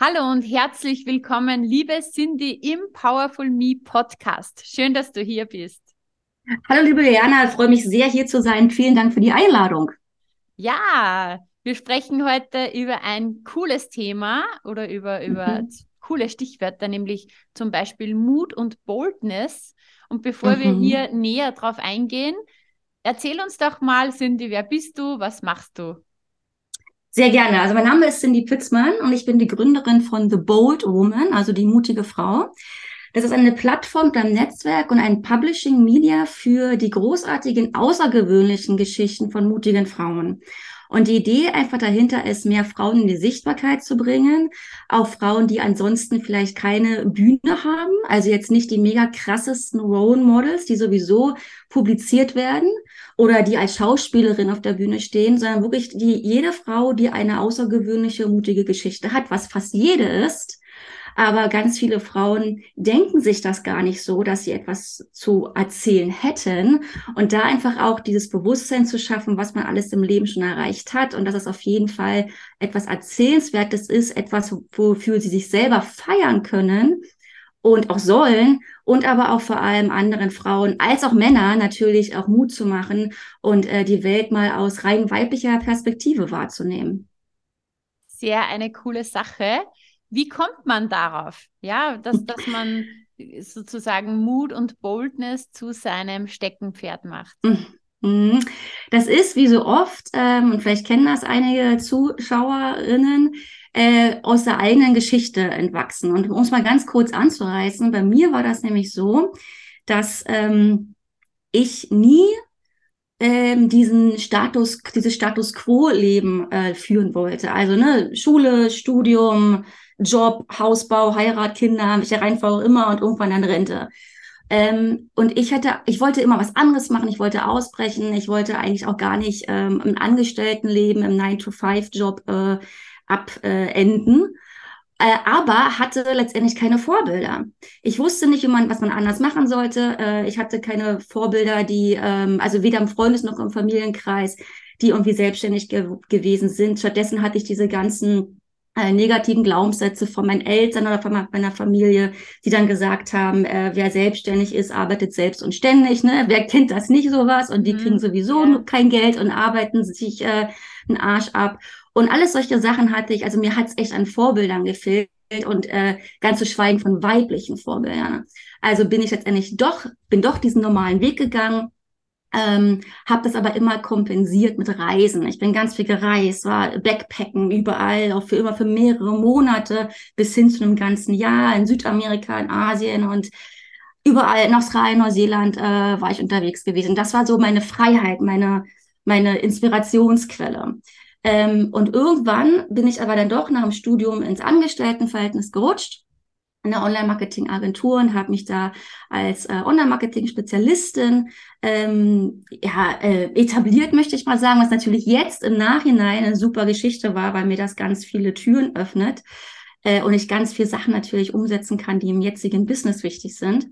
Hallo und herzlich willkommen, liebe Cindy im Powerful Me Podcast. Schön, dass du hier bist. Hallo, liebe Jana, ich freue mich sehr, hier zu sein. Vielen Dank für die Einladung. Ja, wir sprechen heute über ein cooles Thema oder über, über mhm. coole Stichwörter, nämlich zum Beispiel Mut und Boldness. Und bevor mhm. wir hier näher drauf eingehen, erzähl uns doch mal, Cindy, wer bist du, was machst du? Sehr gerne. Also mein Name ist Cindy Pitzmann und ich bin die Gründerin von The Bold Woman, also die mutige Frau. Das ist eine Plattform beim Netzwerk und ein Publishing Media für die großartigen, außergewöhnlichen Geschichten von mutigen Frauen. Und die Idee einfach dahinter ist, mehr Frauen in die Sichtbarkeit zu bringen. Auch Frauen, die ansonsten vielleicht keine Bühne haben. Also jetzt nicht die mega krassesten Role Models, die sowieso publiziert werden oder die als Schauspielerin auf der Bühne stehen, sondern wirklich die, jede Frau, die eine außergewöhnliche, mutige Geschichte hat, was fast jede ist, aber ganz viele Frauen denken sich das gar nicht so, dass sie etwas zu erzählen hätten. Und da einfach auch dieses Bewusstsein zu schaffen, was man alles im Leben schon erreicht hat und dass es auf jeden Fall etwas Erzählenswertes ist, etwas, wofür sie sich selber feiern können und auch sollen und aber auch vor allem anderen Frauen als auch Männer natürlich auch Mut zu machen und äh, die Welt mal aus rein weiblicher Perspektive wahrzunehmen. Sehr eine coole Sache. Wie kommt man darauf? Ja, dass, dass man sozusagen Mut und Boldness zu seinem Steckenpferd macht. Mhm. Das ist wie so oft, ähm, und vielleicht kennen das einige Zuschauerinnen, äh, aus der eigenen Geschichte entwachsen. Und um es mal ganz kurz anzureißen, bei mir war das nämlich so, dass ähm, ich nie ähm, diesen Status, dieses Status Quo-Leben äh, führen wollte. Also ne, Schule, Studium, Job, Hausbau, Heirat, Kinder, welche Reihenfolge immer und irgendwann dann Rente. Ähm, und ich hätte, ich wollte immer was anderes machen, ich wollte ausbrechen, ich wollte eigentlich auch gar nicht ähm, im Angestelltenleben, im 9-to-5-Job äh, abenden. Äh, aber hatte letztendlich keine Vorbilder. Ich wusste nicht, wie man, was man anders machen sollte. Äh, ich hatte keine Vorbilder, die, ähm, also weder im Freundes- noch im Familienkreis, die irgendwie selbstständig ge gewesen sind. Stattdessen hatte ich diese ganzen äh, negativen Glaubenssätze von meinen Eltern oder von meiner Familie, die dann gesagt haben, äh, wer selbstständig ist, arbeitet selbst und ständig. Ne? Wer kennt das nicht sowas? Und die mhm. kriegen sowieso ja. kein Geld und arbeiten sich äh, einen Arsch ab. Und alles solche Sachen hatte ich, also mir hat es echt an Vorbildern gefehlt und äh, ganz zu schweigen von weiblichen Vorbildern. Also bin ich letztendlich doch, bin doch diesen normalen Weg gegangen, ähm, habe das aber immer kompensiert mit Reisen. Ich bin ganz viel gereist, war Backpacken überall, auch für immer für mehrere Monate bis hin zu einem ganzen Jahr in Südamerika, in Asien und überall in Australien, Neuseeland äh, war ich unterwegs gewesen. Das war so meine Freiheit, meine meine Inspirationsquelle. Ähm, und irgendwann bin ich aber dann doch nach dem Studium ins Angestelltenverhältnis gerutscht in der Online-Marketing-Agentur und habe mich da als äh, Online-Marketing-Spezialistin ähm, ja, äh, etabliert, möchte ich mal sagen, was natürlich jetzt im Nachhinein eine super Geschichte war, weil mir das ganz viele Türen öffnet äh, und ich ganz viele Sachen natürlich umsetzen kann, die im jetzigen Business wichtig sind.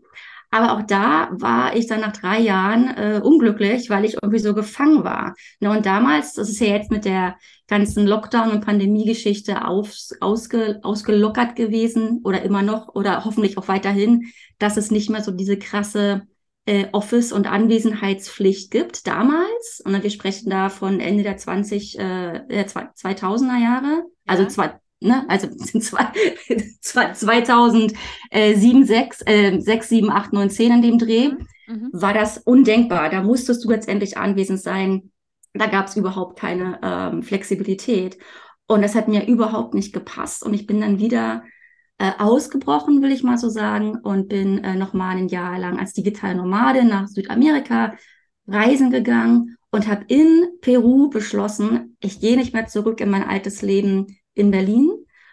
Aber auch da war ich dann nach drei Jahren äh, unglücklich, weil ich irgendwie so gefangen war. Ne, und damals, das ist ja jetzt mit der ganzen Lockdown- und Pandemiegeschichte aus, ausge, ausgelockert gewesen oder immer noch oder hoffentlich auch weiterhin, dass es nicht mehr so diese krasse äh, Office- und Anwesenheitspflicht gibt damals. Und wir sprechen da von Ende der 20, äh, 2000er Jahre, also ja. zwei, ne, also sind zwei, 2007, 6, äh, 6, 7, 8, 9, 10 in dem Dreh, mhm. mhm. war das undenkbar. Da musstest du letztendlich anwesend sein. Da gab es überhaupt keine ähm, Flexibilität. Und das hat mir überhaupt nicht gepasst. Und ich bin dann wieder äh, ausgebrochen, will ich mal so sagen, und bin äh, nochmal ein Jahr lang als digitale Nomadin nach Südamerika reisen gegangen und habe in Peru beschlossen, ich gehe nicht mehr zurück in mein altes Leben in Berlin,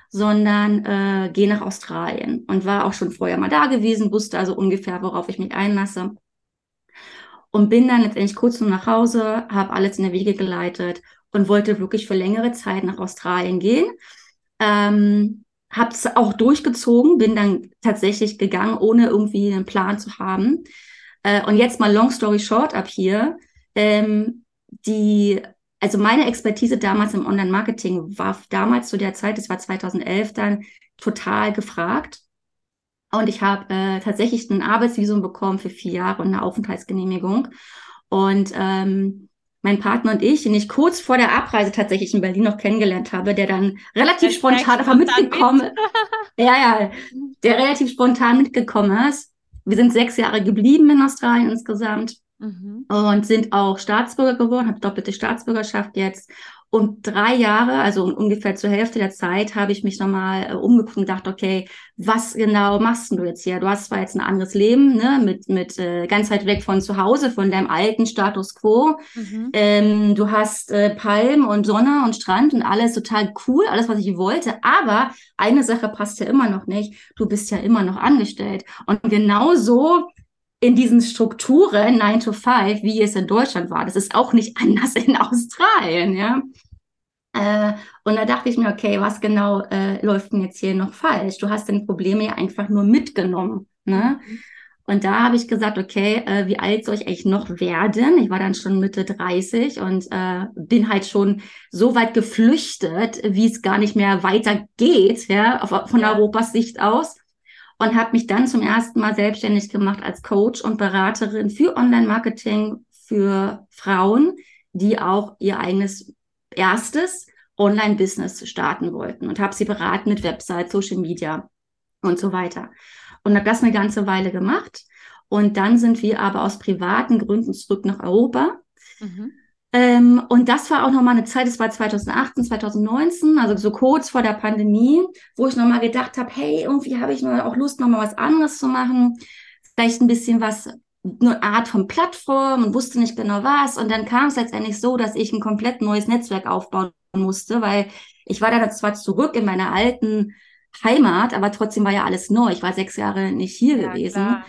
sondern äh, gehe nach Australien und war auch schon vorher mal da gewesen, wusste also ungefähr, worauf ich mich einlasse. Und bin dann letztendlich kurz nur nach Hause, habe alles in der Wege geleitet und wollte wirklich für längere Zeit nach Australien gehen. Ähm, habe es auch durchgezogen, bin dann tatsächlich gegangen, ohne irgendwie einen Plan zu haben. Äh, und jetzt mal long story short ab hier. Ähm, die also meine Expertise damals im Online-Marketing war damals zu der Zeit, das war 2011 dann, total gefragt. Und ich habe äh, tatsächlich ein Arbeitsvisum bekommen für vier Jahre und eine Aufenthaltsgenehmigung. Und ähm, mein Partner und ich, den ich kurz vor der Abreise tatsächlich in Berlin noch kennengelernt habe, der dann relativ das spontan einfach mitgekommen mit. ja, ja, der relativ spontan mitgekommen ist. Wir sind sechs Jahre geblieben in Australien insgesamt mhm. und sind auch Staatsbürger geworden, habe doppelte Staatsbürgerschaft jetzt. Und drei Jahre, also ungefähr zur Hälfte der Zeit, habe ich mich nochmal äh, umgeguckt und gedacht, okay, was genau machst du jetzt hier? Du hast zwar jetzt ein anderes Leben, ne, mit, mit äh, ganz weit weg von zu Hause, von deinem alten Status quo. Mhm. Ähm, du hast äh, Palm und Sonne und Strand und alles total cool, alles, was ich wollte. Aber eine Sache passt ja immer noch nicht. Du bist ja immer noch angestellt. Und genau so in diesen Strukturen 9 to 5, wie es in Deutschland war. Das ist auch nicht anders in Australien, ja. Äh, und da dachte ich mir, okay, was genau äh, läuft denn jetzt hier noch falsch? Du hast dein Problem ja einfach nur mitgenommen. Ne? Mhm. Und da habe ich gesagt, okay, äh, wie alt soll ich eigentlich noch werden? Ich war dann schon Mitte 30 und äh, bin halt schon so weit geflüchtet, wie es gar nicht mehr weitergeht, ja, auf, von ja. Europas Sicht aus und habe mich dann zum ersten Mal selbstständig gemacht als Coach und Beraterin für Online-Marketing für Frauen, die auch ihr eigenes erstes Online-Business starten wollten und habe sie beraten mit Website, Social Media und so weiter. Und habe das eine ganze Weile gemacht. Und dann sind wir aber aus privaten Gründen zurück nach Europa. Mhm. Ähm, und das war auch nochmal eine Zeit, das war 2018, 2019, also so kurz vor der Pandemie, wo ich nochmal gedacht habe, hey, irgendwie habe ich nur auch Lust, nochmal was anderes zu machen. Vielleicht ein bisschen was, eine Art von Plattform und wusste nicht genau was. Und dann kam es letztendlich so, dass ich ein komplett neues Netzwerk aufbauen musste, weil ich war dann zwar zurück in meiner alten Heimat, aber trotzdem war ja alles neu. Ich war sechs Jahre nicht hier ja, gewesen. Klar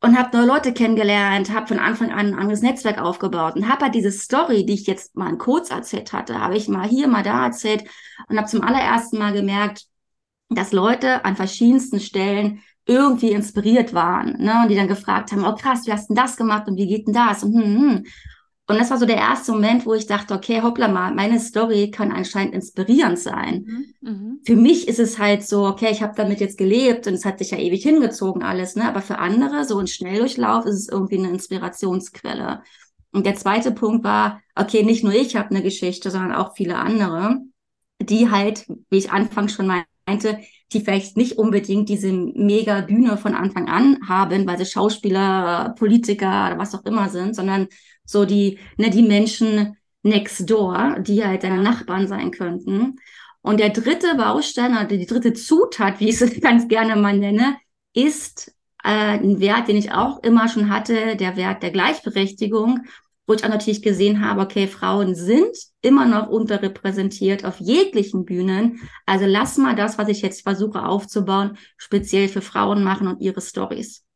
und habe neue Leute kennengelernt, habe von Anfang an ein anderes Netzwerk aufgebaut und habe halt diese Story, die ich jetzt mal kurz erzählt hatte, habe ich mal hier, mal da erzählt und habe zum allerersten Mal gemerkt, dass Leute an verschiedensten Stellen irgendwie inspiriert waren, ne, und die dann gefragt haben, oh krass, wie hast denn das gemacht und wie geht denn das und hm, hm. Und das war so der erste Moment, wo ich dachte, okay, hoppla mal, meine Story kann anscheinend inspirierend sein. Mhm, mhm. Für mich ist es halt so, okay, ich habe damit jetzt gelebt und es hat sich ja ewig hingezogen alles, ne? Aber für andere, so ein Schnelldurchlauf, ist es irgendwie eine Inspirationsquelle. Und der zweite Punkt war, okay, nicht nur ich habe eine Geschichte, sondern auch viele andere, die halt, wie ich anfangs schon meinte, die vielleicht nicht unbedingt diese mega Bühne von Anfang an haben, weil sie Schauspieler, Politiker oder was auch immer sind, sondern so die, ne, die Menschen next door, die halt deine Nachbarn sein könnten. Und der dritte Baustein oder die dritte Zutat, wie ich es ganz gerne mal nenne, ist äh, ein Wert, den ich auch immer schon hatte, der Wert der Gleichberechtigung, wo ich auch natürlich gesehen habe, okay, Frauen sind immer noch unterrepräsentiert auf jeglichen Bühnen. Also lass mal das, was ich jetzt versuche aufzubauen, speziell für Frauen machen und ihre Stories.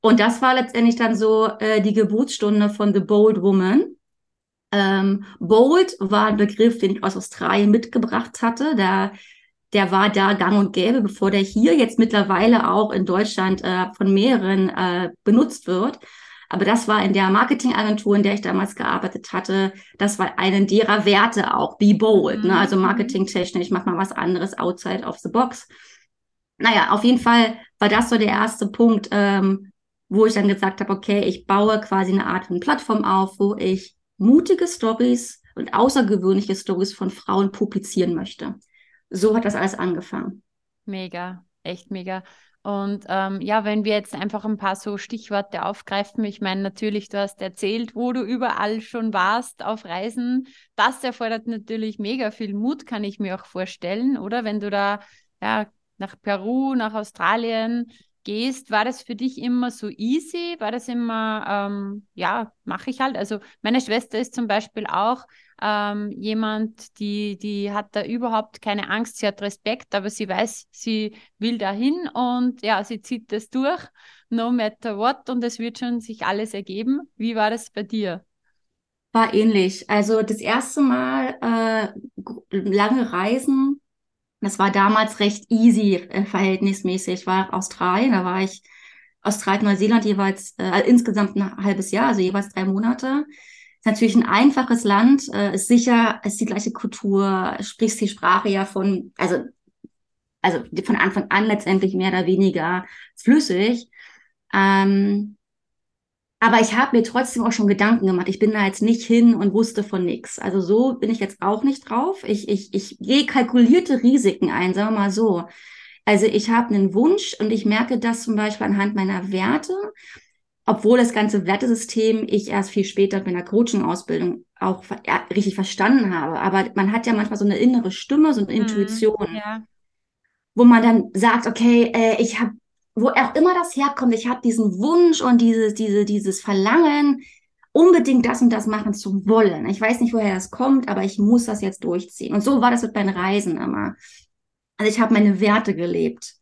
Und das war letztendlich dann so äh, die Geburtsstunde von The Bold Woman. Ähm, bold war ein Begriff, den ich aus Australien mitgebracht hatte. Der, der war da gang und gäbe, bevor der hier jetzt mittlerweile auch in Deutschland äh, von mehreren äh, benutzt wird. Aber das war in der Marketingagentur, in der ich damals gearbeitet hatte, das war einen derer Werte auch, be bold, mhm. ne? also mhm. marketingtechnisch, mach mal was anderes outside of the box. Naja, auf jeden Fall war das so der erste Punkt, ähm, wo ich dann gesagt habe, okay, ich baue quasi eine Art von Plattform auf, wo ich mutige Stories und außergewöhnliche Stories von Frauen publizieren möchte. So hat das alles angefangen. Mega, echt mega. Und ähm, ja, wenn wir jetzt einfach ein paar so Stichworte aufgreifen, ich meine, natürlich, du hast erzählt, wo du überall schon warst auf Reisen. Das erfordert natürlich mega viel Mut, kann ich mir auch vorstellen, oder? Wenn du da ja, nach Peru, nach Australien, gehst, war das für dich immer so easy? War das immer, ähm, ja, mache ich halt. Also meine Schwester ist zum Beispiel auch ähm, jemand, die, die hat da überhaupt keine Angst, sie hat Respekt, aber sie weiß, sie will dahin und ja, sie zieht das durch, no matter what, und es wird schon sich alles ergeben. Wie war das bei dir? War ähnlich. Also das erste Mal äh, lange Reisen, das war damals recht easy äh, verhältnismäßig. Ich war Australien, da war ich Australien, Neuseeland jeweils äh, insgesamt ein halbes Jahr, also jeweils drei Monate. Ist natürlich ein einfaches Land, äh, ist sicher, ist die gleiche Kultur, sprichst die Sprache ja von, also, also von Anfang an letztendlich mehr oder weniger flüssig. Ähm, aber ich habe mir trotzdem auch schon Gedanken gemacht. Ich bin da jetzt nicht hin und wusste von nichts. Also so bin ich jetzt auch nicht drauf. Ich, ich, ich gehe kalkulierte Risiken ein, sagen wir mal so. Also ich habe einen Wunsch und ich merke das zum Beispiel anhand meiner Werte, obwohl das ganze Wertesystem ich erst viel später mit einer Coaching-Ausbildung auch ja, richtig verstanden habe. Aber man hat ja manchmal so eine innere Stimme, so eine mhm, Intuition, ja. wo man dann sagt, okay, äh, ich habe wo auch immer das herkommt, ich habe diesen Wunsch und dieses, diese, dieses Verlangen, unbedingt das und das machen zu wollen. Ich weiß nicht, woher das kommt, aber ich muss das jetzt durchziehen. Und so war das mit meinen Reisen immer. Also ich habe meine Werte gelebt.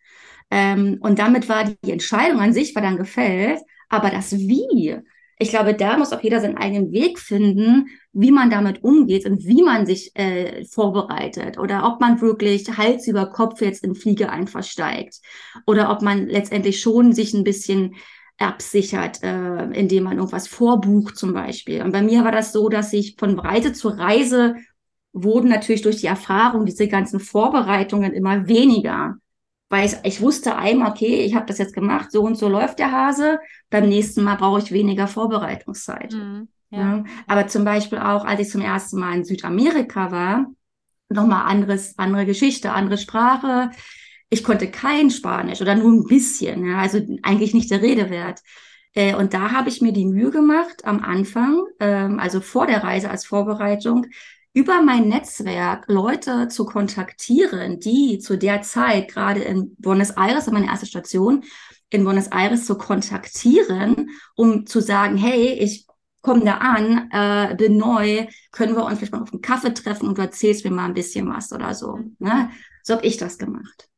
Ähm, und damit war die Entscheidung an sich, war dann gefällt, aber das Wie, ich glaube, da muss auch jeder seinen eigenen Weg finden, wie man damit umgeht und wie man sich äh, vorbereitet oder ob man wirklich Hals über Kopf jetzt in Fliege einfach steigt oder ob man letztendlich schon sich ein bisschen absichert, äh, indem man irgendwas vorbucht zum Beispiel. Und bei mir war das so, dass ich von Reise zu Reise wurden natürlich durch die Erfahrung diese ganzen Vorbereitungen immer weniger weil ich, ich wusste einmal, okay, ich habe das jetzt gemacht, so und so läuft der Hase. Beim nächsten Mal brauche ich weniger Vorbereitungszeit. Mhm, ja. ja. Aber zum Beispiel auch, als ich zum ersten Mal in Südamerika war, nochmal anderes, andere Geschichte, andere Sprache. Ich konnte kein Spanisch oder nur ein bisschen, ja, also eigentlich nicht der Rede wert. Äh, und da habe ich mir die Mühe gemacht, am Anfang, ähm, also vor der Reise als Vorbereitung, über mein Netzwerk Leute zu kontaktieren, die zu der Zeit gerade in Buenos Aires, meine erste Station, in Buenos Aires zu kontaktieren, um zu sagen, hey, ich komme da an, äh, bin neu, können wir uns vielleicht mal auf einen Kaffee treffen und du erzählst mir mal ein bisschen was oder so. Ne? So habe ich das gemacht.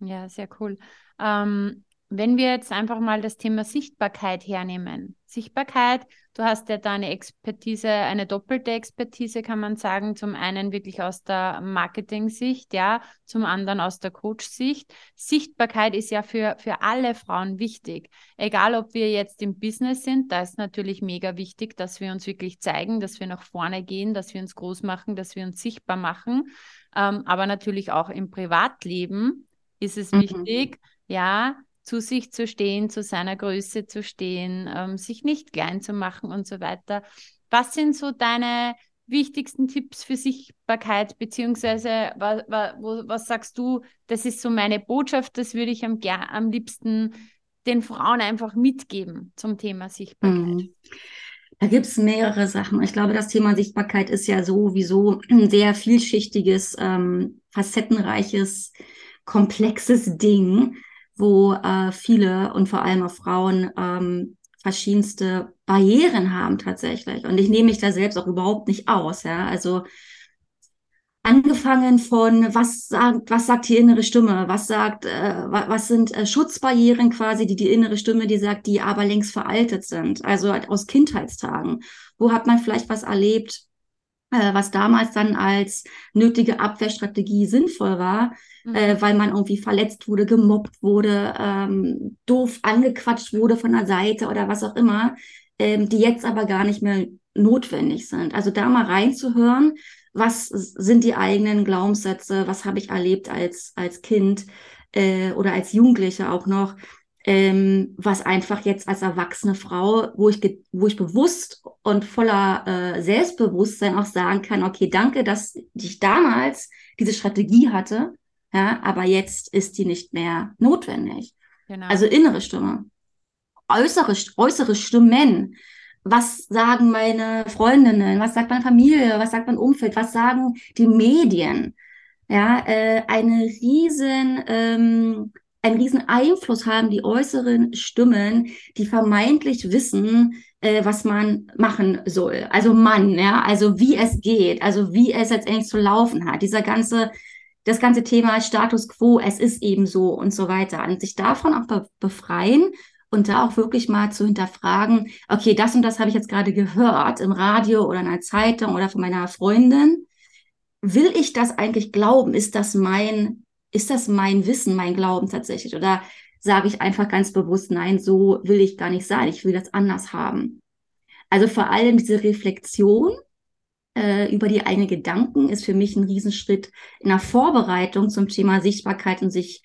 Ja, sehr cool. Ähm, wenn wir jetzt einfach mal das Thema Sichtbarkeit hernehmen. Sichtbarkeit, du hast ja da eine Expertise, eine doppelte Expertise, kann man sagen. Zum einen wirklich aus der Marketing-Sicht, ja, zum anderen aus der Coach-Sicht. Sichtbarkeit ist ja für, für alle Frauen wichtig. Egal, ob wir jetzt im Business sind, da ist natürlich mega wichtig, dass wir uns wirklich zeigen, dass wir nach vorne gehen, dass wir uns groß machen, dass wir uns sichtbar machen. Ähm, aber natürlich auch im Privatleben ist es mhm. wichtig, ja, zu sich zu stehen, zu seiner Größe zu stehen, ähm, sich nicht klein zu machen und so weiter. Was sind so deine wichtigsten Tipps für Sichtbarkeit, beziehungsweise was, was, was sagst du, das ist so meine Botschaft, das würde ich am, am liebsten den Frauen einfach mitgeben zum Thema Sichtbarkeit? Mhm. Da gibt es mehrere Sachen. Ich glaube, das Thema Sichtbarkeit ist ja sowieso ein sehr vielschichtiges, ähm, facettenreiches, komplexes Ding wo äh, viele und vor allem auch Frauen ähm, verschiedenste Barrieren haben tatsächlich. Und ich nehme mich da selbst auch überhaupt nicht aus. Ja, also angefangen von was sagt was sagt die innere Stimme, was sagt äh, was sind äh, Schutzbarrieren quasi, die die innere Stimme, die sagt, die aber längst veraltet sind, also aus Kindheitstagen. Wo hat man vielleicht was erlebt, äh, was damals dann als nötige Abwehrstrategie sinnvoll war, mhm. äh, weil man irgendwie verletzt wurde, gemobbt wurde, ähm, doof angequatscht wurde von der Seite oder was auch immer, ähm, die jetzt aber gar nicht mehr notwendig sind. Also da mal reinzuhören, was sind die eigenen Glaubenssätze, was habe ich erlebt als, als Kind äh, oder als Jugendliche auch noch, ähm, was einfach jetzt als erwachsene Frau, wo ich, wo ich bewusst und voller äh, Selbstbewusstsein auch sagen kann, okay, danke, dass ich damals diese Strategie hatte, ja, aber jetzt ist die nicht mehr notwendig. Genau. Also innere Stimme. Äußere, äußere Stimmen. Was sagen meine Freundinnen? Was sagt meine Familie? Was sagt mein Umfeld? Was sagen die Medien? Ja, äh, eine riesen ähm, einen riesen Einfluss haben die äußeren Stimmen, die vermeintlich wissen, äh, was man machen soll. Also Mann, ja, also wie es geht, also wie es letztendlich zu laufen hat. Dieser ganze, das ganze Thema Status quo, es ist eben so und so weiter. Und sich davon auch be befreien und da auch wirklich mal zu hinterfragen, okay, das und das habe ich jetzt gerade gehört im Radio oder in einer Zeitung oder von meiner Freundin. Will ich das eigentlich glauben? Ist das mein, ist das mein Wissen, mein Glauben tatsächlich? Oder sage ich einfach ganz bewusst, nein, so will ich gar nicht sein, ich will das anders haben. Also vor allem diese Reflexion äh, über die eigenen Gedanken ist für mich ein Riesenschritt in der Vorbereitung zum Thema Sichtbarkeit und sich,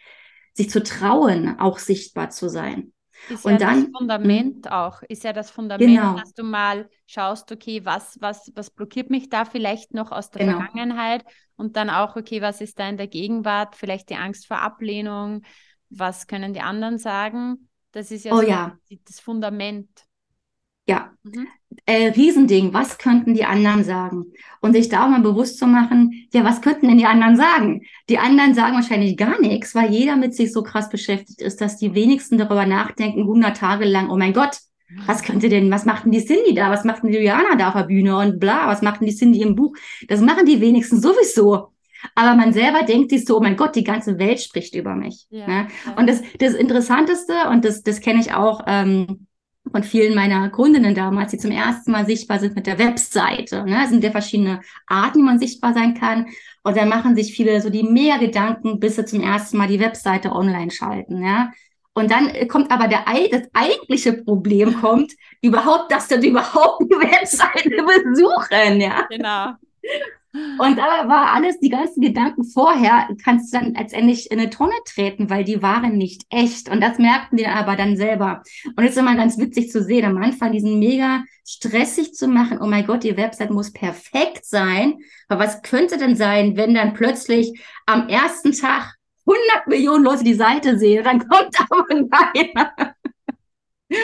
sich zu trauen, auch sichtbar zu sein. Ist und ja dann, das Fundament auch, ist ja das Fundament, genau. dass du mal schaust, okay, was, was, was blockiert mich da vielleicht noch aus der genau. Vergangenheit und dann auch, okay, was ist da in der Gegenwart, vielleicht die Angst vor Ablehnung, was können die anderen sagen? Das ist ja, oh, so ja. das Fundament. Ja, mhm. äh, Riesending, was könnten die anderen sagen? Und sich da auch mal bewusst zu machen, ja, was könnten denn die anderen sagen? Die anderen sagen wahrscheinlich gar nichts, weil jeder mit sich so krass beschäftigt ist, dass die wenigsten darüber nachdenken, 100 Tage lang, oh mein Gott, was könnte denn, was macht denn die Cindy da? Was macht denn die Juliana da auf der Bühne? Und bla, was macht denn die Cindy im Buch? Das machen die wenigsten sowieso. Aber man selber denkt sich so, oh mein Gott, die ganze Welt spricht über mich. Ja, ne? ja. Und das, das Interessanteste, und das, das kenne ich auch ähm, von vielen meiner Kundinnen damals, die zum ersten Mal sichtbar sind mit der Webseite. Ne? Es sind ja verschiedene Arten, wie man sichtbar sein kann. Und dann machen sich viele so die mehr Gedanken, bis sie zum ersten Mal die Webseite online schalten. Ja? Und dann kommt aber der, das eigentliche Problem kommt, überhaupt, dass du überhaupt die Webseite besuchen, ja. Genau. Und da war alles, die ganzen Gedanken vorher, kannst du dann letztendlich in eine Tonne treten, weil die waren nicht echt. Und das merkten die aber dann selber. Und es ist immer ganz witzig zu sehen, am Anfang diesen mega stressig zu machen. Oh mein Gott, die Website muss perfekt sein. Aber was könnte denn sein, wenn dann plötzlich am ersten Tag 100 Millionen Leute die Seite sehen, dann kommt aber keiner.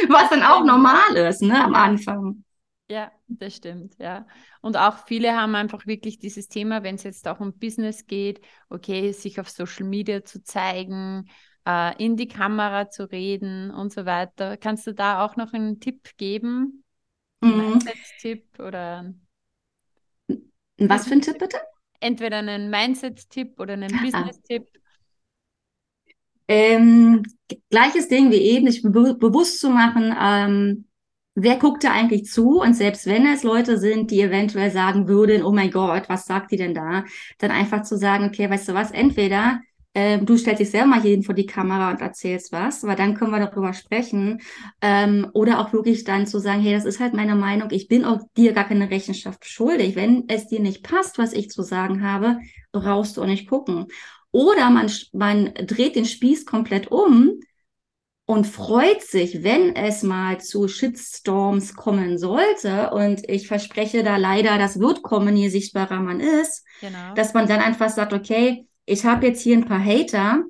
Was dann auch normal ist, ne, am Anfang. Ja, das stimmt, ja. Und auch viele haben einfach wirklich dieses Thema, wenn es jetzt auch um Business geht, okay, sich auf Social Media zu zeigen, äh, in die Kamera zu reden und so weiter. Kannst du da auch noch einen Tipp geben? Mhm. Mindset-Tipp oder. Was für ein Tipp bitte? Entweder einen Mindset-Tipp oder einen ah. Business-Tipp. Ähm, gleiches Ding wie eben, sich be bewusst zu machen, ähm, wer guckt da eigentlich zu? Und selbst wenn es Leute sind, die eventuell sagen würden, oh mein Gott, was sagt die denn da? Dann einfach zu sagen, okay, weißt du was, entweder ähm, du stellst dich selber mal hier vor die Kamera und erzählst was, weil dann können wir darüber sprechen. Ähm, oder auch wirklich dann zu sagen, hey, das ist halt meine Meinung, ich bin auch dir gar keine Rechenschaft schuldig. Wenn es dir nicht passt, was ich zu sagen habe, brauchst du auch nicht gucken. Oder man, man dreht den Spieß komplett um und freut sich, wenn es mal zu Shitstorms kommen sollte. Und ich verspreche da leider, das wird kommen, je sichtbarer man ist, genau. dass man dann einfach sagt, okay, ich habe jetzt hier ein paar Hater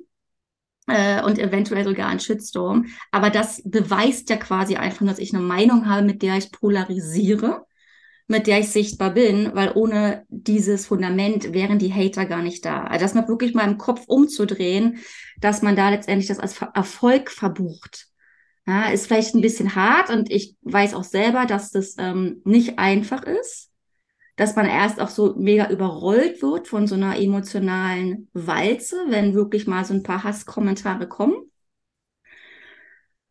äh, und eventuell sogar einen Shitstorm, aber das beweist ja quasi einfach, dass ich eine Meinung habe, mit der ich polarisiere mit der ich sichtbar bin, weil ohne dieses Fundament wären die Hater gar nicht da. Also das mal wirklich mal im Kopf umzudrehen, dass man da letztendlich das als Erfolg verbucht. Ja, ist vielleicht ein bisschen hart und ich weiß auch selber, dass das ähm, nicht einfach ist, dass man erst auch so mega überrollt wird von so einer emotionalen Walze, wenn wirklich mal so ein paar Hasskommentare kommen.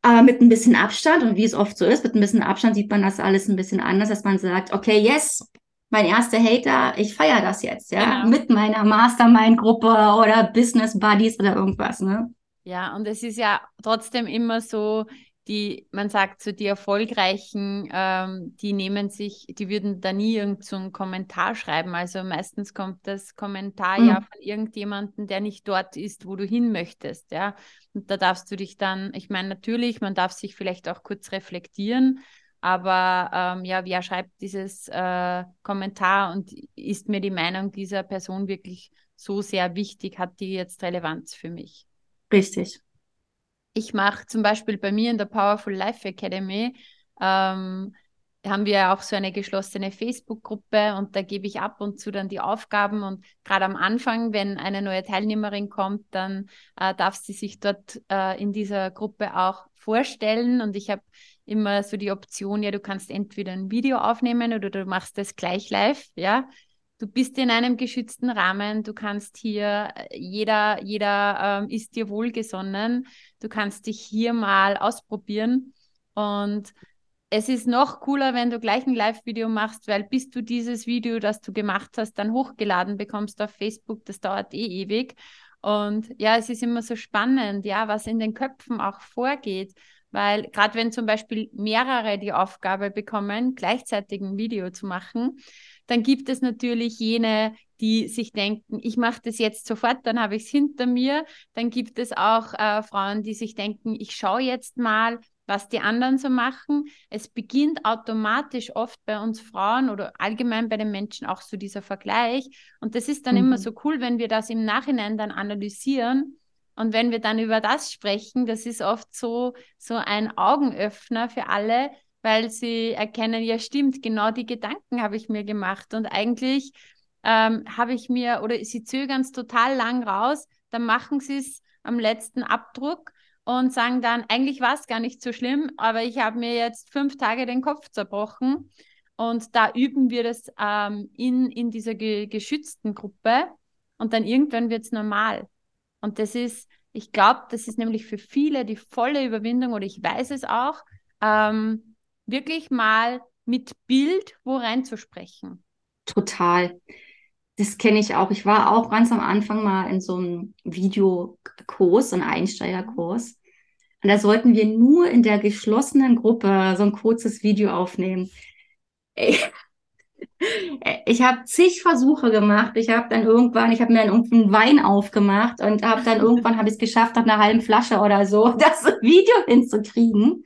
Aber mit ein bisschen Abstand und wie es oft so ist, mit ein bisschen Abstand sieht man das alles ein bisschen anders, dass man sagt, okay, yes, mein erster Hater, ich feiere das jetzt, ja, genau. mit meiner Mastermind-Gruppe oder Business Buddies oder irgendwas, ne? Ja, und es ist ja trotzdem immer so, die, man sagt so, die Erfolgreichen, ähm, die nehmen sich, die würden da nie irgend so einen Kommentar schreiben. Also meistens kommt das Kommentar mhm. ja von irgendjemandem, der nicht dort ist, wo du hin möchtest, ja. Und da darfst du dich dann, ich meine, natürlich, man darf sich vielleicht auch kurz reflektieren, aber ähm, ja, wer schreibt dieses äh, Kommentar und ist mir die Meinung dieser Person wirklich so sehr wichtig, hat die jetzt Relevanz für mich? Richtig. Ich mache zum Beispiel bei mir in der Powerful Life Academy, ähm, haben wir auch so eine geschlossene Facebook-Gruppe und da gebe ich ab und zu dann die Aufgaben und gerade am Anfang, wenn eine neue Teilnehmerin kommt, dann äh, darf sie sich dort äh, in dieser Gruppe auch vorstellen und ich habe immer so die Option, ja, du kannst entweder ein Video aufnehmen oder du machst das gleich live, ja. Du bist in einem geschützten Rahmen, du kannst hier, äh, jeder, jeder ähm, ist dir wohlgesonnen, du kannst dich hier mal ausprobieren und es ist noch cooler, wenn du gleich ein Live-Video machst, weil bis du dieses Video, das du gemacht hast, dann hochgeladen bekommst auf Facebook, das dauert eh ewig. Und ja, es ist immer so spannend, ja, was in den Köpfen auch vorgeht. Weil gerade wenn zum Beispiel mehrere die Aufgabe bekommen, gleichzeitig ein Video zu machen, dann gibt es natürlich jene, die sich denken, ich mache das jetzt sofort, dann habe ich es hinter mir. Dann gibt es auch äh, Frauen, die sich denken, ich schaue jetzt mal, was die anderen so machen. Es beginnt automatisch oft bei uns Frauen oder allgemein bei den Menschen auch so dieser Vergleich. Und das ist dann mhm. immer so cool, wenn wir das im Nachhinein dann analysieren. Und wenn wir dann über das sprechen, das ist oft so, so ein Augenöffner für alle, weil sie erkennen, ja stimmt, genau die Gedanken habe ich mir gemacht. Und eigentlich ähm, habe ich mir, oder sie zögern es total lang raus, dann machen sie es am letzten Abdruck und sagen dann, eigentlich war es gar nicht so schlimm, aber ich habe mir jetzt fünf Tage den Kopf zerbrochen. Und da üben wir das ähm, in, in dieser ge geschützten Gruppe und dann irgendwann wird es normal. Und das ist, ich glaube, das ist nämlich für viele die volle Überwindung oder ich weiß es auch, ähm, wirklich mal mit Bild wo reinzusprechen. Total. Das kenne ich auch. Ich war auch ganz am Anfang mal in so einem Videokurs, so einem Einsteigerkurs. Und da sollten wir nur in der geschlossenen Gruppe so ein kurzes Video aufnehmen. Ich, ich habe zig Versuche gemacht. Ich habe dann irgendwann, ich habe mir dann irgendeinen Wein aufgemacht und habe dann irgendwann habe ich es geschafft, nach einer halben Flasche oder so, das Video hinzukriegen.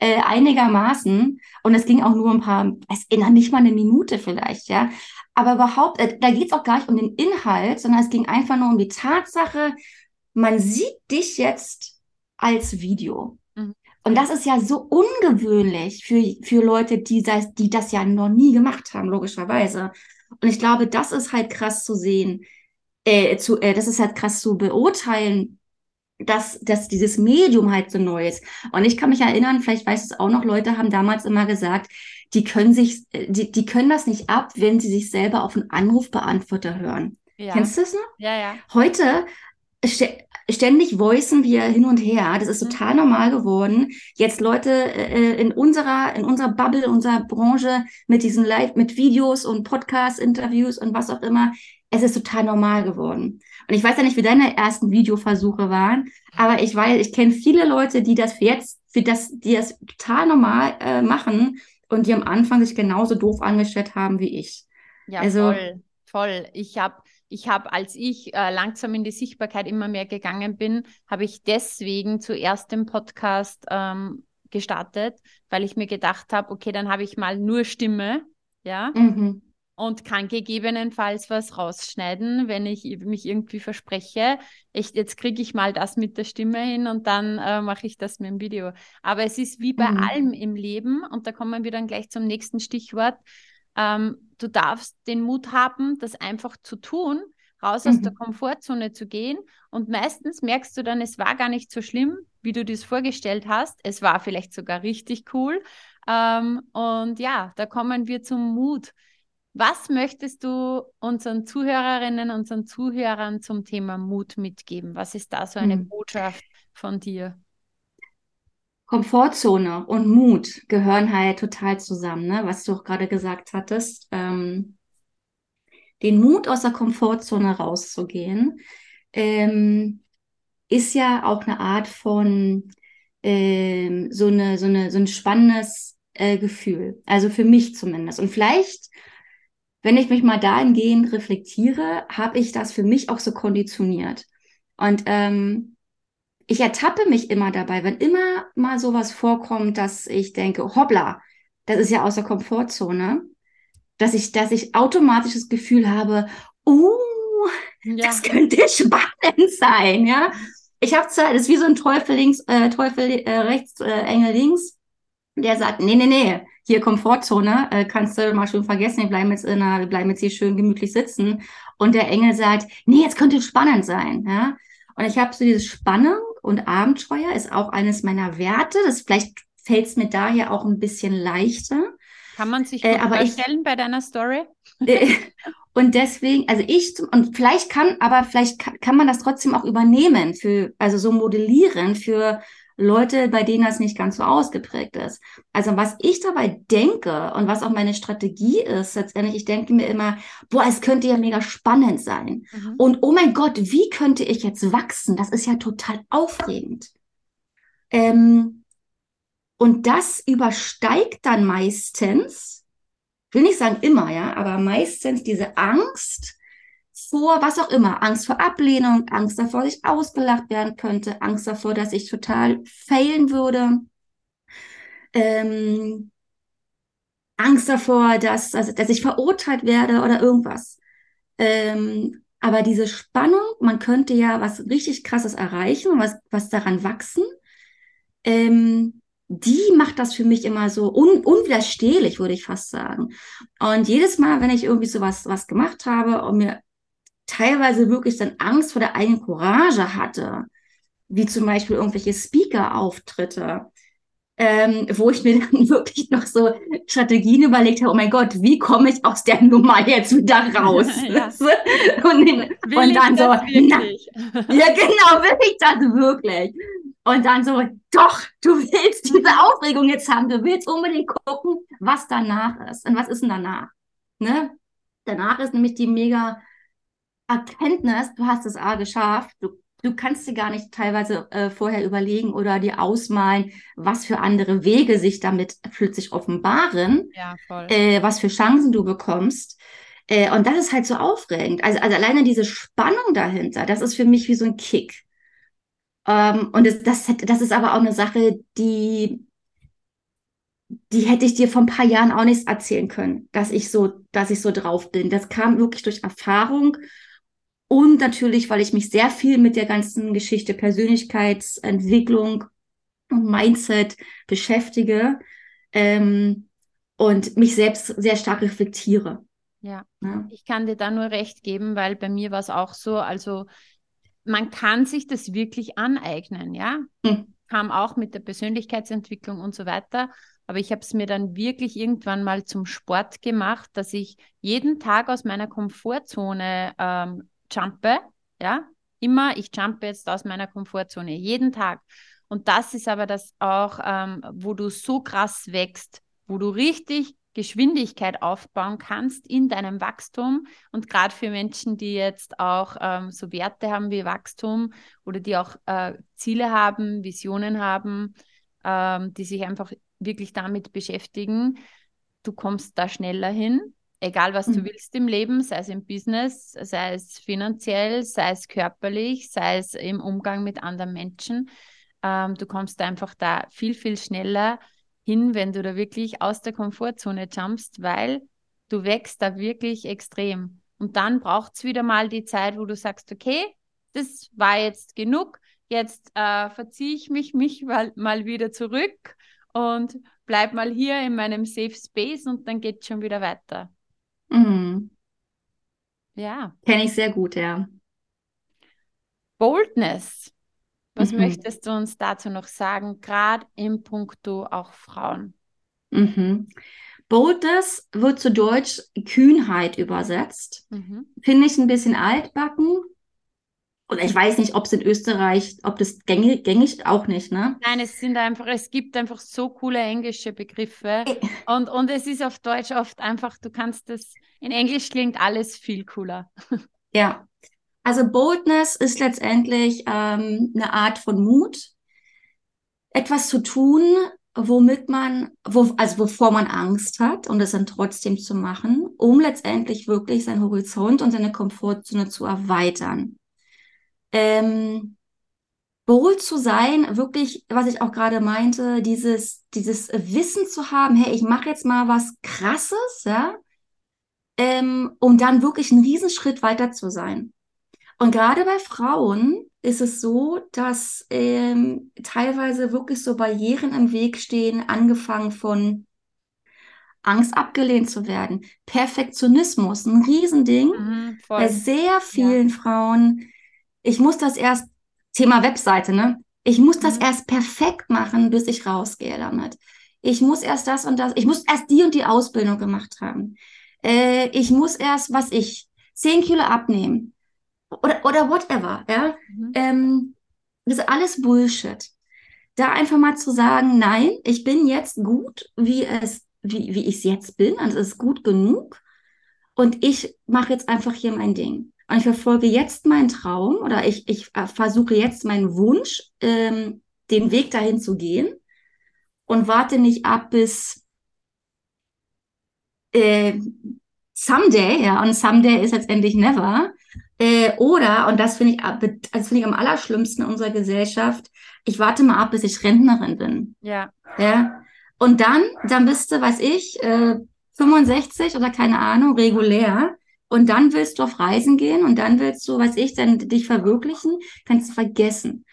Äh, einigermaßen. Und es ging auch nur ein paar, es erinnert nicht mal eine Minute vielleicht, ja. Aber überhaupt, äh, da geht es auch gar nicht um den Inhalt, sondern es ging einfach nur um die Tatsache, man sieht dich jetzt als Video. Und das ist ja so ungewöhnlich für, für Leute, die das, die das ja noch nie gemacht haben, logischerweise. Und ich glaube, das ist halt krass zu sehen, äh, zu, äh, das ist halt krass zu beurteilen, dass, dass dieses Medium halt so neu ist. Und ich kann mich erinnern, vielleicht weiß es auch noch, Leute haben damals immer gesagt, die können sich, die, die können das nicht ab, wenn sie sich selber auf einen Anrufbeantworter hören. Ja. Kennst du das noch? Ja, ja. Heute ständig voicen wir hin und her. Das ist mhm. total normal geworden. Jetzt Leute äh, in unserer, in unserer Bubble, unserer Branche mit diesen Live, mit Videos und Podcasts, Interviews und was auch immer. Es ist total normal geworden. Und ich weiß ja nicht, wie deine ersten Videoversuche waren, aber ich weiß, ich kenne viele Leute, die das jetzt, für das, die das total normal äh, machen und die am Anfang sich genauso doof angestellt haben wie ich. Ja, also, voll, voll. Ich habe, ich habe, als ich äh, langsam in die Sichtbarkeit immer mehr gegangen bin, habe ich deswegen zuerst den Podcast ähm, gestartet, weil ich mir gedacht habe, okay, dann habe ich mal nur Stimme, ja. Mhm und kann gegebenenfalls was rausschneiden, wenn ich mich irgendwie verspreche. Ich, jetzt kriege ich mal das mit der Stimme hin und dann äh, mache ich das mit dem Video. Aber es ist wie bei mhm. allem im Leben und da kommen wir dann gleich zum nächsten Stichwort. Ähm, du darfst den Mut haben, das einfach zu tun, raus aus der mhm. Komfortzone zu gehen. Und meistens merkst du dann, es war gar nicht so schlimm, wie du das vorgestellt hast. Es war vielleicht sogar richtig cool. Ähm, und ja, da kommen wir zum Mut. Was möchtest du unseren Zuhörerinnen, unseren Zuhörern zum Thema Mut mitgeben? Was ist da so eine hm. Botschaft von dir? Komfortzone und Mut gehören halt total zusammen, ne? was du auch gerade gesagt hattest. Ähm, den Mut aus der Komfortzone rauszugehen, ähm, ist ja auch eine Art von ähm, so, eine, so, eine, so ein spannendes äh, Gefühl. Also für mich zumindest. Und vielleicht wenn ich mich mal dahingehend reflektiere, habe ich das für mich auch so konditioniert. Und ähm, ich ertappe mich immer dabei, wenn immer mal sowas vorkommt, dass ich denke, hoppla, das ist ja aus der Komfortzone, dass ich, dass ich automatisch das Gefühl habe, uh, ja. das könnte spannend sein, ja. Ich habe zwar, das ist wie so ein Teufel links, äh, Teufel äh, rechts, äh, Engel links. Der sagt, nee, nee, nee, hier Komfortzone, äh, kannst du mal schön vergessen, wir bleiben jetzt in einer, wir bleiben jetzt hier schön gemütlich sitzen. Und der Engel sagt, nee, jetzt könnte spannend sein, ja. Und ich habe so diese Spannung und Abenteuer ist auch eines meiner Werte. Das vielleicht fällt es mir daher auch ein bisschen leichter. Kann man sich äh, aber vorstellen ich, bei deiner Story? Äh, und deswegen, also ich, und vielleicht kann, aber vielleicht kann, kann man das trotzdem auch übernehmen für, also so modellieren für Leute, bei denen das nicht ganz so ausgeprägt ist. Also was ich dabei denke und was auch meine Strategie ist, letztendlich, ich denke mir immer, boah, es könnte ja mega spannend sein. Mhm. Und oh mein Gott, wie könnte ich jetzt wachsen? Das ist ja total aufregend. Ähm, und das übersteigt dann meistens, will nicht sagen immer, ja, aber meistens diese Angst, vor was auch immer. Angst vor Ablehnung, Angst davor, dass ich ausgelacht werden könnte, Angst davor, dass ich total failen würde. Ähm, Angst davor, dass, also, dass ich verurteilt werde oder irgendwas. Ähm, aber diese Spannung, man könnte ja was richtig Krasses erreichen, was, was daran wachsen. Ähm, die macht das für mich immer so un unwiderstehlich, würde ich fast sagen. Und jedes Mal, wenn ich irgendwie so was gemacht habe und mir teilweise wirklich dann Angst vor der eigenen Courage hatte, wie zum Beispiel irgendwelche Speaker-Auftritte, ähm, wo ich mir dann wirklich noch so Strategien überlegt habe, oh mein Gott, wie komme ich aus der Nummer jetzt wieder raus? ja. und, und, dann so, na, ja genau, will ich das wirklich? Und dann so, doch, du willst diese Aufregung jetzt haben, du willst unbedingt gucken, was danach ist. Und was ist denn danach? Ne? Danach ist nämlich die mega Erkenntnis, du hast es A geschafft, du, du kannst dir gar nicht teilweise äh, vorher überlegen oder dir ausmalen, was für andere Wege sich damit plötzlich offenbaren, ja, äh, was für Chancen du bekommst. Äh, und das ist halt so aufregend. Also, also alleine diese Spannung dahinter, das ist für mich wie so ein Kick. Ähm, und das, das, das ist aber auch eine Sache, die die hätte ich dir vor ein paar Jahren auch nicht erzählen können, dass ich so, dass ich so drauf bin. Das kam wirklich durch Erfahrung und natürlich, weil ich mich sehr viel mit der ganzen Geschichte Persönlichkeitsentwicklung und Mindset beschäftige ähm, und mich selbst sehr stark reflektiere. Ja. ja, ich kann dir da nur recht geben, weil bei mir war es auch so, also man kann sich das wirklich aneignen, ja. Hm. Kam auch mit der Persönlichkeitsentwicklung und so weiter. Aber ich habe es mir dann wirklich irgendwann mal zum Sport gemacht, dass ich jeden Tag aus meiner Komfortzone ähm, jumpe, ja, immer, ich jumpe jetzt aus meiner Komfortzone, jeden Tag. Und das ist aber das auch, ähm, wo du so krass wächst, wo du richtig Geschwindigkeit aufbauen kannst in deinem Wachstum. Und gerade für Menschen, die jetzt auch ähm, so Werte haben wie Wachstum oder die auch äh, Ziele haben, Visionen haben, ähm, die sich einfach wirklich damit beschäftigen, du kommst da schneller hin egal was mhm. du willst im Leben, sei es im Business, sei es finanziell, sei es körperlich, sei es im Umgang mit anderen Menschen. Ähm, du kommst einfach da viel, viel schneller hin, wenn du da wirklich aus der Komfortzone jumpst, weil du wächst da wirklich extrem. Und dann braucht es wieder mal die Zeit, wo du sagst, okay, das war jetzt genug, jetzt äh, verziehe ich mich, mich mal, mal wieder zurück und bleib mal hier in meinem Safe Space und dann geht es schon wieder weiter. Mhm. Ja. Kenne ich sehr gut, ja. Boldness. Was mhm. möchtest du uns dazu noch sagen, gerade im Punkto auch Frauen? Mhm. Boldness wird zu Deutsch Kühnheit übersetzt. Mhm. Finde ich ein bisschen altbacken, und ich weiß nicht, ob es in Österreich, ob das gängig, gängig auch nicht, ne? Nein, es sind einfach, es gibt einfach so coole englische Begriffe. Und, und es ist auf Deutsch oft einfach, du kannst das, in Englisch klingt alles viel cooler. Ja. Also Boldness ist letztendlich ähm, eine Art von Mut, etwas zu tun, womit man, wo, also wovor man Angst hat und es dann trotzdem zu machen, um letztendlich wirklich seinen Horizont und seine Komfortzone zu erweitern ähm, bold zu sein, wirklich, was ich auch gerade meinte, dieses, dieses Wissen zu haben, hey, ich mache jetzt mal was Krasses, ja, ähm, um dann wirklich einen Riesenschritt weiter zu sein. Und gerade bei Frauen ist es so, dass ähm, teilweise wirklich so Barrieren im Weg stehen, angefangen von Angst abgelehnt zu werden, Perfektionismus, ein Riesending Mhm, bei voll. sehr vielen Frauen. Ich muss das erst, Thema Webseite, ne? Ich muss das Mhm. erst perfekt machen, bis ich rausgehe damit. Ich muss erst das und das, ich muss erst die und die Ausbildung gemacht haben. Äh, ich muss erst, was ich, 10 Kilo abnehmen. Oder, oder whatever, ja? Mhm. Ähm, das ist alles Bullshit. Da einfach mal zu sagen, nein, ich bin jetzt gut, wie es, wie, wie ich es jetzt bin, also es ist gut genug. Und ich mache jetzt einfach hier mein Ding. Und ich verfolge jetzt meinen Traum oder ich, ich äh, versuche jetzt meinen Wunsch, ähm, den Weg dahin zu gehen und warte nicht ab bis äh, someday, ja, und someday ist letztendlich never. Äh, oder, und das finde ich, ab- das finde ich am allerschlimmsten in unserer Gesellschaft, ich warte mal ab, bis ich Rentnerin bin. Ja. Ja. Und dann, dann bist du, weiß ich, äh, 65 oder keine Ahnung, regulär. Und dann willst du auf Reisen gehen und dann willst du, weiß ich, dann dich verwirklichen, kannst du vergessen.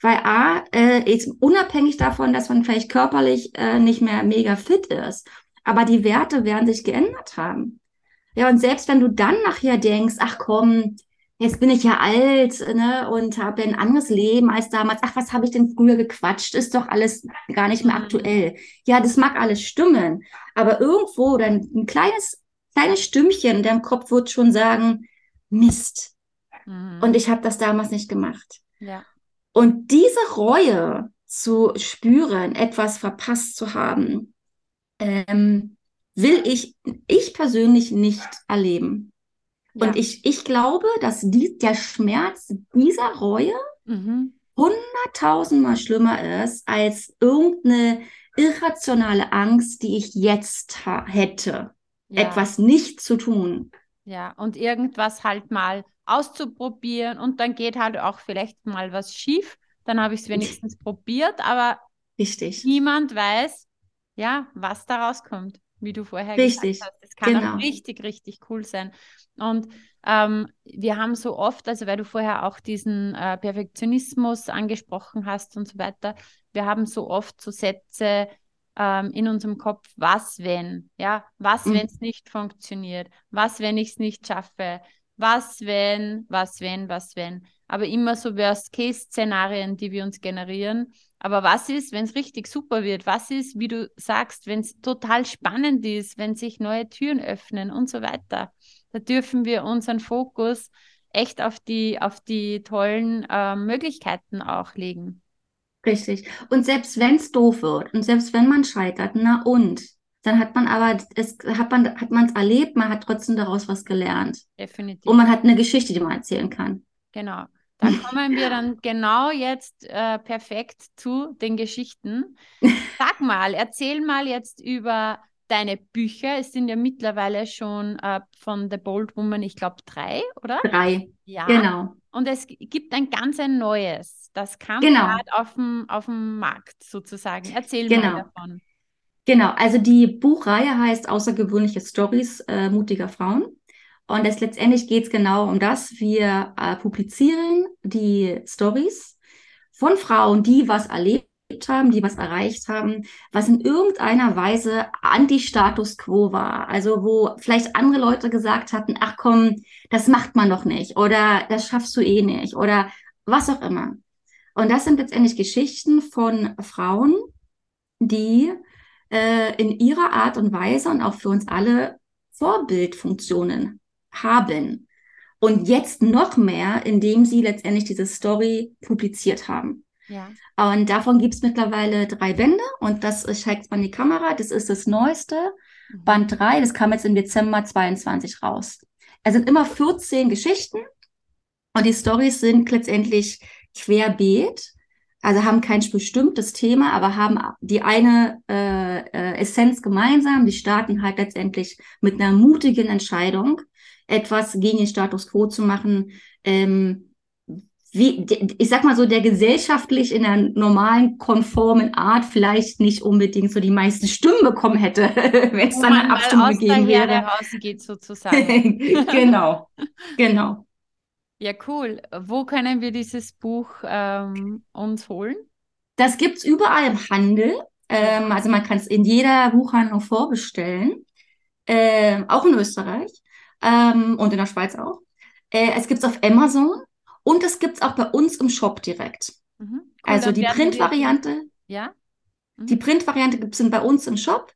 Weil A, äh, jetzt unabhängig davon, dass man vielleicht körperlich äh, nicht mehr mega fit ist, aber die Werte werden sich geändert haben. Ja, und selbst wenn du dann nachher denkst, ach komm, jetzt bin ich ja alt, ne, und habe ein anderes Leben als damals. Ach, was habe ich denn früher gequatscht? Ist doch alles gar nicht mehr Mhm. aktuell. Ja, das mag alles stimmen, aber irgendwo dann ein kleines, kleines Stimmchen in deinem Kopf wird schon sagen, Mist. Mhm. Und ich habe das damals nicht gemacht. ja. Und diese Reue zu spüren, etwas verpasst zu haben, ähm, will ich, ich persönlich nicht erleben. Ja. Und ich, ich glaube, dass die, der Schmerz dieser Reue Mhm. hunderttausendmal schlimmer ist als irgendeine irrationale Angst, die ich jetzt hätte, Ja. etwas nicht zu tun. Ja, und irgendwas halt mal auszuprobieren und dann geht halt auch vielleicht mal was schief. Dann habe ich es wenigstens probiert, aber Richtig. niemand weiß, ja, was da rauskommt, wie du vorher Richtig, gesagt hast. Es kann genau. auch richtig, richtig cool sein. Und ähm, wir haben so oft, also weil du vorher auch diesen äh, Perfektionismus angesprochen hast und so weiter, wir haben so oft so Sätze ähm, in unserem Kopf, was wenn, ja, was Mhm. wenn es nicht funktioniert, was wenn ich es nicht schaffe, was wenn, was wenn, was wenn. Aber immer so Worst-Case-Szenarien, die wir uns generieren. Aber was ist, wenn es richtig super wird? Was ist, wie du sagst, wenn es total spannend ist, wenn sich neue Türen öffnen und so weiter? Da dürfen wir unseren Fokus echt auf die, auf die tollen äh, Möglichkeiten auch legen. Richtig. Und selbst wenn es doof wird und selbst wenn man scheitert, na und? Dann hat man aber, es hat man, hat man es erlebt, man hat trotzdem daraus was gelernt. Definitiv. Und man hat eine Geschichte, die man erzählen kann. Genau. Da kommen wir dann genau jetzt äh, perfekt zu den Geschichten. Sag mal, erzähl mal jetzt über deine Bücher. Es sind ja mittlerweile schon äh, von The Bold Woman, ich glaube, drei, oder? Drei. Ja. Genau. Und es gibt ein ganz ein neues. Das kam Genau. gerade auf dem, auf dem Markt sozusagen. Erzähl Genau. mal davon. Genau, also die Buchreihe heißt Außergewöhnliche Stories äh, mutiger Frauen. Und es letztendlich geht es genau um das. Wir äh, publizieren die Stories von Frauen, die was erlebt haben, die was erreicht haben, was in irgendeiner Weise anti-Status quo war. Also wo vielleicht andere Leute gesagt hatten, ach komm, das macht man doch nicht oder das schaffst du eh nicht oder was auch immer. Und das sind letztendlich Geschichten von Frauen, die äh, in ihrer Art und Weise und auch für uns alle Vorbildfunktionen haben. Und jetzt noch mehr, indem sie letztendlich diese Story publiziert haben. Ja. Und davon gibt es mittlerweile drei Bände und das zeigt man in die Kamera, das ist das neueste. Mhm. Band 3, das kam jetzt im Dezember 22 raus. Es sind immer 14 Geschichten und die Stories sind letztendlich querbeet, also haben kein bestimmtes Thema, aber haben die eine äh, äh, Essenz gemeinsam. Die starten halt letztendlich mit einer mutigen Entscheidung, etwas gegen den Status quo zu machen. Ähm, wie, ich sag mal so, der gesellschaftlich in der normalen, konformen Art vielleicht nicht unbedingt so die meisten Stimmen bekommen hätte, wenn es dann eine mal Abstimmung gegeben wäre. rausgeht sozusagen. genau, genau. Ja, cool. Wo können wir dieses Buch ähm, uns holen? Das gibt es überall im Handel. Ähm, also man kann es in jeder Buchhandlung vorbestellen. Ähm, auch in Österreich ähm, und in der Schweiz auch. Äh, es gibt es auf Amazon und es gibt es auch bei uns im Shop direkt. Mhm. Cool, also die Printvariante. Ja. Mhm. Die Printvariante gibt es bei uns im Shop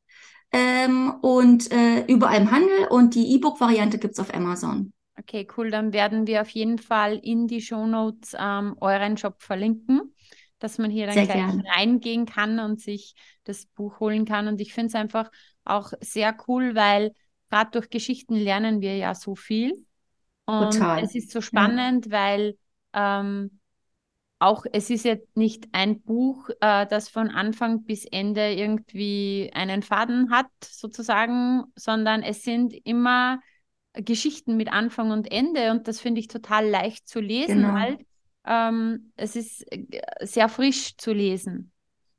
ähm, und äh, überall im Handel und die E-Book-Variante gibt es auf Amazon. Okay, cool. Dann werden wir auf jeden Fall in die Shownotes ähm, euren Shop verlinken, dass man hier dann sehr gleich gern. reingehen kann und sich das Buch holen kann. Und ich finde es einfach auch sehr cool, weil gerade durch Geschichten lernen wir ja so viel. Und Total. es ist so spannend, ja. weil ähm, auch es ist jetzt nicht ein Buch, äh, das von Anfang bis Ende irgendwie einen Faden hat, sozusagen, sondern es sind immer Geschichten mit Anfang und Ende und das finde ich total leicht zu lesen, genau. weil ähm, es ist äh, sehr frisch zu lesen.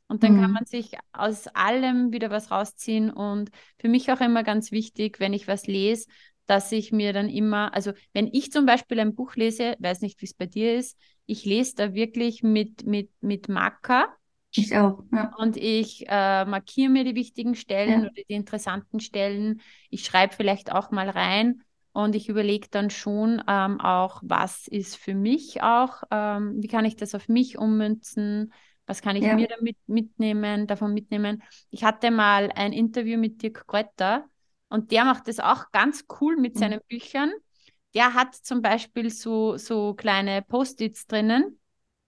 Und dann mhm. kann man sich aus allem wieder was rausziehen. Und für mich auch immer ganz wichtig, wenn ich was lese, dass ich mir dann immer, also wenn ich zum Beispiel ein Buch lese, weiß nicht, wie es bei dir ist, ich lese da wirklich mit, mit, mit Marker. Ich auch, ja. Und ich äh, markiere mir die wichtigen Stellen ja. oder die interessanten Stellen. Ich schreibe vielleicht auch mal rein und ich überlege dann schon ähm, auch, was ist für mich auch, ähm, wie kann ich das auf mich ummünzen, was kann ich ja. mir damit mitnehmen, davon mitnehmen. Ich hatte mal ein Interview mit Dirk Kräuter und der macht das auch ganz cool mit mhm. seinen Büchern. Der hat zum Beispiel so, so kleine Post-its drinnen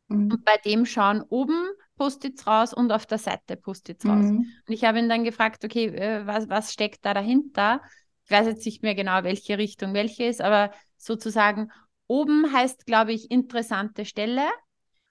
mhm. und bei dem schauen oben Post-its raus und auf der Seite Post-its raus. Mhm. Und ich habe ihn dann gefragt, okay, äh, was, was steckt da dahinter? ich weiß jetzt nicht mehr genau, welche Richtung welche ist, aber sozusagen oben heißt, glaube ich, interessante Stelle.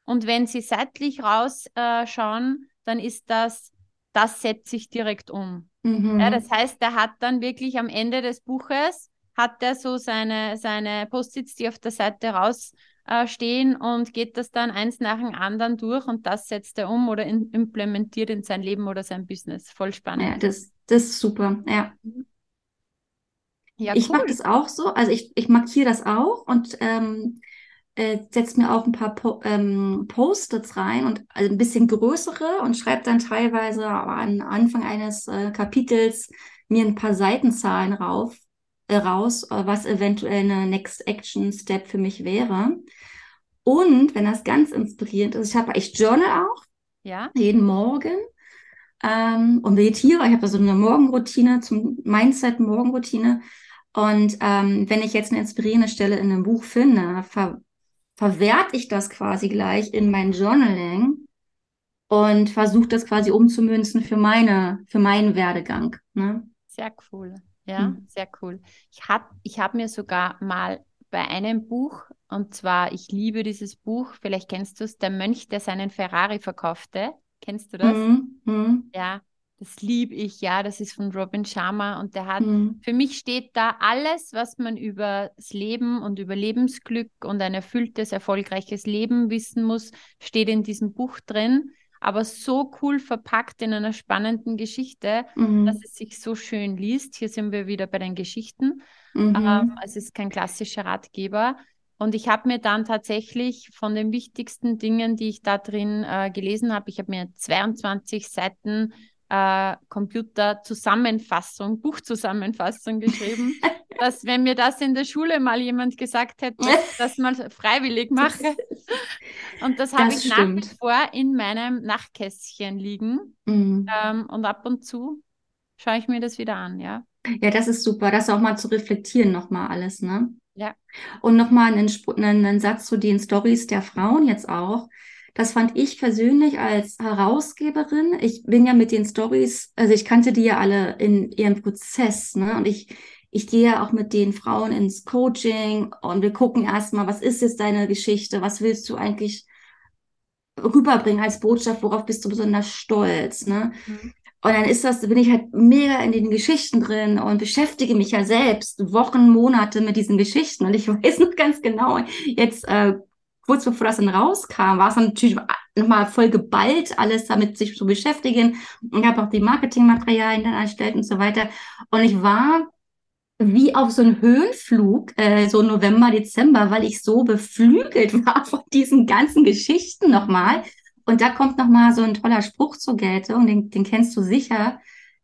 Und wenn Sie seitlich rausschauen, äh, dann ist das, das setzt sich direkt um. Mhm. Ja, das heißt, er hat dann wirklich am Ende des Buches, hat er so seine, seine Post-its, die auf der Seite rausstehen äh, und geht das dann eins nach dem anderen durch und das setzt er um oder in, implementiert in sein Leben oder sein Business. Voll spannend. Ja, das, das ist super, ja. Ja, ich cool. mag das auch so. Also ich, ich markiere das auch und ähm, äh, setze mir auch ein paar po ähm, Post-its rein und also ein bisschen größere und schreibe dann teilweise am Anfang eines äh, Kapitels mir ein paar Seitenzahlen rauf, äh, raus, äh, was eventuell eine Next Action Step für mich wäre. Und wenn das ganz inspirierend ist, ich habe ich journal auch. Ja. Jeden Morgen. Ähm, und meditiere. Ich habe so eine Morgenroutine zum Mindset-Morgenroutine. Und ähm, wenn ich jetzt eine inspirierende Stelle in einem Buch finde, ver verwerte ich das quasi gleich in mein Journaling und versuche das quasi umzumünzen für meine, für meinen Werdegang. Ne? Sehr cool. Ja, mhm. sehr cool. Ich habe ich hab mir sogar mal bei einem Buch, und zwar, ich liebe dieses Buch, vielleicht kennst du es, Der Mönch, der seinen Ferrari verkaufte. Kennst du das? Mhm. Mhm. Ja, das liebe ich, ja, das ist von Robin Sharma und der hat, mhm. für mich steht da alles, was man über das Leben und über Lebensglück und ein erfülltes, erfolgreiches Leben wissen muss, steht in diesem Buch drin, aber so cool verpackt in einer spannenden Geschichte, mhm. dass es sich so schön liest. Hier sind wir wieder bei den Geschichten. Mhm. Ähm, es ist kein klassischer Ratgeber. Und ich habe mir dann tatsächlich von den wichtigsten Dingen, die ich da drin äh, gelesen habe, ich habe mir 22 Seiten äh, Computerzusammenfassung, Buchzusammenfassung geschrieben, dass wenn mir das in der Schule mal jemand gesagt hätte, dass mal freiwillig mache. Und das habe ich stimmt. nach wie vor in meinem Nachtkästchen liegen. Mhm. Ähm, und ab und zu schaue ich mir das wieder an, ja. Ja, das ist super, das auch mal zu reflektieren nochmal alles, ne? Ja. Und nochmal einen, einen Satz zu den Stories der Frauen jetzt auch. Das fand ich persönlich als Herausgeberin. Ich bin ja mit den Stories, also ich kannte die ja alle in ihrem Prozess, ne? Und ich, ich gehe ja auch mit den Frauen ins Coaching und wir gucken erstmal, was ist jetzt deine Geschichte? Was willst du eigentlich rüberbringen als Botschaft? Worauf bist du besonders stolz, ne? Mhm. Und dann ist das, bin ich halt mega in den Geschichten drin und beschäftige mich ja selbst Wochen, Monate mit diesen Geschichten. Und ich weiß noch ganz genau, jetzt äh, kurz bevor das dann rauskam, war es natürlich nochmal voll geballt, alles damit sich zu beschäftigen. Und habe auch die Marketingmaterialien dann erstellt und so weiter. Und ich war wie auf so einen Höhenflug, äh, so November, Dezember, weil ich so beflügelt war von diesen ganzen Geschichten nochmal. Und da kommt nochmal so ein toller Spruch zur Geltung, den, den kennst du sicher.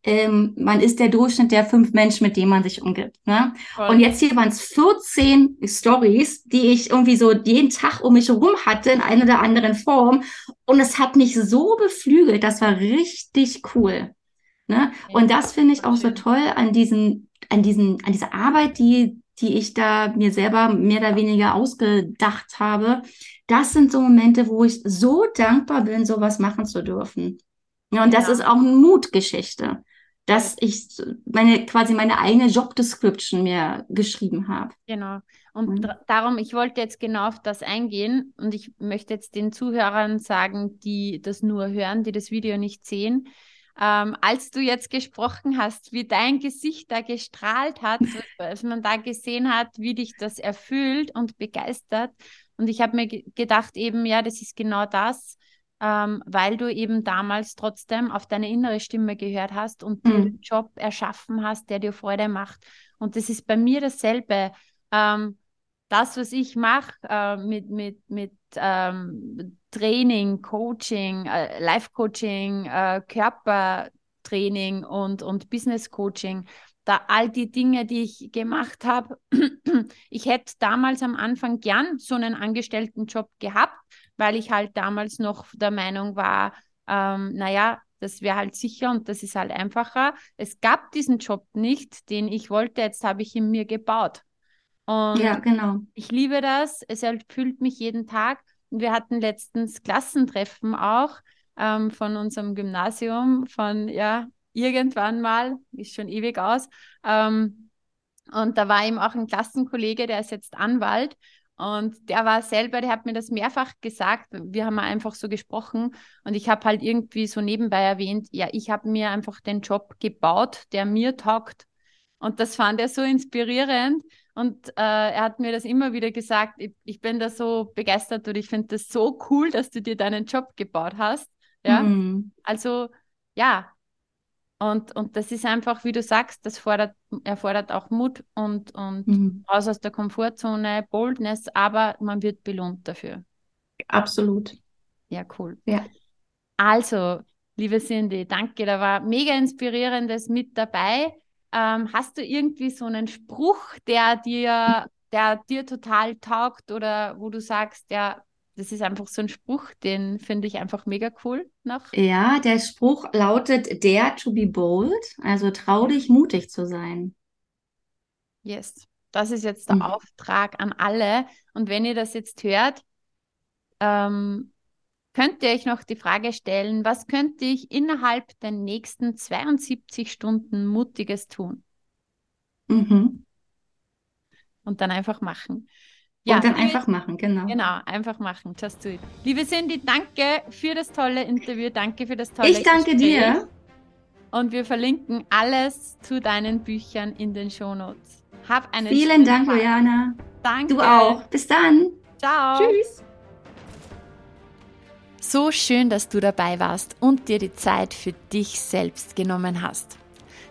Ähm, man ist der Durchschnitt der fünf Menschen, mit denen man sich umgibt. Ne? Und jetzt hier waren es 14 Stories, die ich irgendwie so jeden Tag um mich herum hatte in einer oder anderen Form. Und es hat mich so beflügelt, das war richtig cool. Ne? Und das finde ich auch so toll an diesen an diesen, an dieser Arbeit, die, die ich da mir selber mehr oder weniger ausgedacht habe, das sind so Momente, wo ich so dankbar bin, sowas machen zu dürfen. Ja, und ja. das ist auch eine Mutgeschichte, dass ich meine, quasi meine eigene Job Description mir geschrieben habe. Genau. Und mhm. darum, ich wollte jetzt genau auf das eingehen und ich möchte jetzt den Zuhörern sagen, die das nur hören, die das Video nicht sehen ähm, als du jetzt gesprochen hast, wie dein Gesicht da gestrahlt hat, als man da gesehen hat, wie dich das erfüllt und begeistert. Und ich habe mir gedacht, eben, ja, das ist genau das, ähm, weil du eben damals trotzdem auf deine innere Stimme gehört hast und mhm. den Job erschaffen hast, der dir Freude macht. Und das ist bei mir dasselbe. Ähm, das, was ich mache äh, mit, mit, mit ähm, Training, Coaching, äh, Life-Coaching, äh, Körpertraining und, und Business-Coaching, da all die Dinge, die ich gemacht habe, ich hätte damals am Anfang gern so einen Angestelltenjob gehabt, weil ich halt damals noch der Meinung war, ähm, naja, das wäre halt sicher und das ist halt einfacher. Es gab diesen Job nicht, den ich wollte, jetzt habe ich ihn mir gebaut. Und ja, genau. Ich liebe das, es erfüllt mich jeden Tag wir hatten letztens Klassentreffen auch ähm, von unserem Gymnasium, von ja, irgendwann mal, ist schon ewig aus. Ähm, und da war eben auch ein Klassenkollege, der ist jetzt Anwalt. Und der war selber, der hat mir das mehrfach gesagt. Wir haben einfach so gesprochen und ich habe halt irgendwie so nebenbei erwähnt, ja, ich habe mir einfach den Job gebaut, der mir taugt. Und das fand er so inspirierend, und äh, er hat mir das immer wieder gesagt, ich, ich bin da so begeistert und ich finde das so cool, dass du dir deinen Job gebaut hast. Ja, mhm. also ja. Und, und das ist einfach, wie du sagst, das fordert, erfordert auch Mut und, und mhm. raus aus der Komfortzone, Boldness, aber man wird belohnt dafür. Absolut. Ja, cool. Ja. Also, liebe Cindy, danke, da war mega inspirierendes mit dabei. Ähm, hast du irgendwie so einen Spruch, der dir, der dir total taugt oder wo du sagst, ja, das ist einfach so ein Spruch, den finde ich einfach mega cool noch. Ja, der Spruch lautet Dare to be bold, also trau dich, mutig zu sein. Yes, das ist jetzt der mhm. Auftrag an alle. Und wenn ihr das jetzt hört, ähm, könnt ihr euch noch die Frage stellen, was könnte ich innerhalb der nächsten 72 Stunden Mutiges tun? Mhm. Und dann einfach machen. Ja, und dann einfach machen, genau. Genau, einfach machen. Just do it. Liebe Cindy, danke für das tolle Interview. Danke für das tolle Ich danke Gespräch. dir. Und wir verlinken alles zu deinen Büchern in den Shownotes. Hab einen Vielen Dank, Tag. Juliana. Danke. Du auch. Bis dann. Ciao. Tschüss. So schön, dass du dabei warst und dir die Zeit für dich selbst genommen hast.